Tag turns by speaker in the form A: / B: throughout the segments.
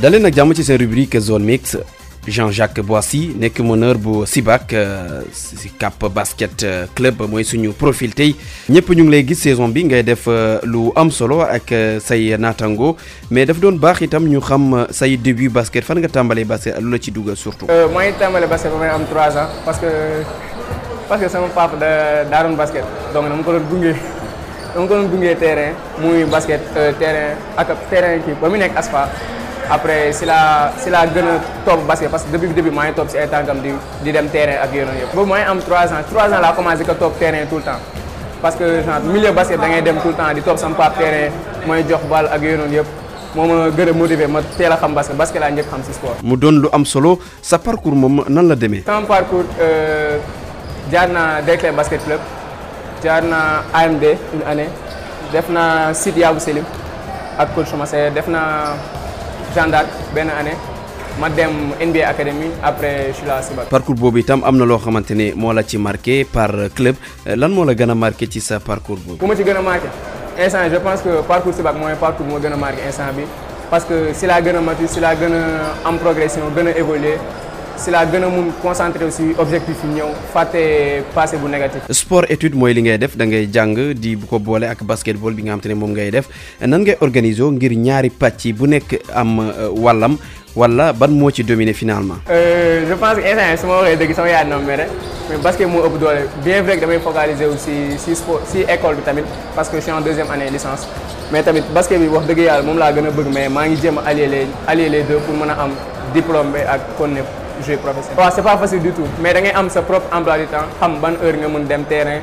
A: daleen nag rubrique zone mix. Jean-Jacques Boissy nekk meneur bu Sibac si Cap Basket Club mooy suñu profil tey. Ñëpp ñu ngi lay gis saison bi ngay def lu am solo ak say naataango. Mais daf doon baax itam ñu xam say début basket. Fan nga tàmbalee basket? Lu la ci dugal surtout?
B: tàmbalee basket ba may am 3 ans parce que parce que sama da basket. Donc dama ko doon gunge. Dama terrain. Muy basket terrain ak terrain kii ba mu nekk après si la si la gën a topp basket parce que depuis début maa ngi topp si ay tànkam di di dem terrain ak yéen yëpp. boobu maa ngi am 3 ans 3 ans laa commencé ko topp terrain tout le temps parce que genre milieu basket da ngay dem tout le temps di topp sama papa terrain mooy jox bal ak yéen yëpp moo ma gën a motivé ma teel a xam basket basket laa njëkk xam si sport.
A: mu doon lu am solo sa parcours moom nan la demee?
B: sama parcours jaar naa Derklé basket club jaar naa AMD une année def naa site Yabou Selim ak coach Massé def naa. Jeanne d'Arc benn année ma dem NBA Academy après je suis là Sibac.
A: parcours boobu itam am na loo xamante ne moo la ci marqué par club lan moo la gën a marqué ci sa parcours boobu?
B: bu ma ci gën a marqué instant je pense que parcours Sibac mooy parcours moo gën a marqué instant bi parce que si laa gën a mature si laa gën a am progression gën a évoluer si laa gën a mun concentré aussi objectif yi ñëw fàtte passé bu négatif.
A: sport étude mooy li ngay def da ngay jàng di bu ko boole ak basketball bi nga xam te ne moom ngay def nan ngay ngir ñaari pàcc bu nekk am wàllam wala ban moo ci dominer finalement?
B: je pense que instant su ma waxee dëgg sama yaay na mere mais basket moo ëpp doole bien vrai que damay focaliser aussi si sport si école bi tamit parce que je suis en deuxième année licence mais tamit basket bi wax dëgg yàlla moom laa gën a bëgg mais maa ngi jéem a allier les allier les deux pour mën a am diplôme bi ak kon jouer professionnel. waaw c'est pas facile du tout. Mais da ngay am sa propre emploi du temps xam ban heure nga mën dem terrain.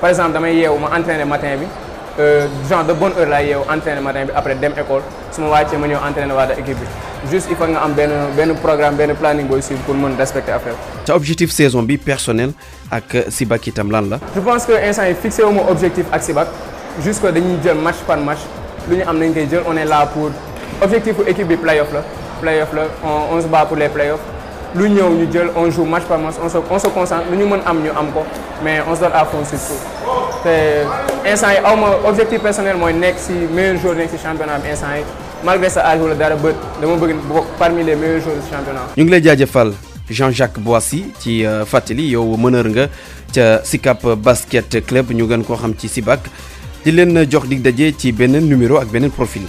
B: Par exemple damay yeewu ma entraîner matin bi. Genre de bonne heure laay yeewu entraîner matin bi après dem école. Su ma wàccee ma ñëw entraîner waa équipe bi. Juste il faut nga am benn benn programme benn planning booy suivre pour mën respecter affaire
A: sa objectif saison bi personnel ak Sibac itam lan la?
B: je pense que instant yi fixé wu ma objectif ak Sibac juste que dañuy jël match par match. Lu ñu am nañ koy jël on est là pour. Objectif pour équipe bi playoff la. Playoff la on on se bat pour les playoffs. Lu ñëw ñu on joue match par match on se on se concentre lu ñu mën am ñu mais on se donne à fond sur tout te instant yi aw objectif personnel mooy nekk si meilleur joueur nekk championnat bi instant yi malgré sa âge wala dara bët dama bëgg parmi les meilleurs joueurs du championnat.
A: ñu ngi lay jaajëfal Jean-Jacques Boissy ci fàttali yow meneur nga ca Sicap Basket Club ñu gën koo xam ci Sibac di leen jox dig daje ci beneen numéro ak beneen profil.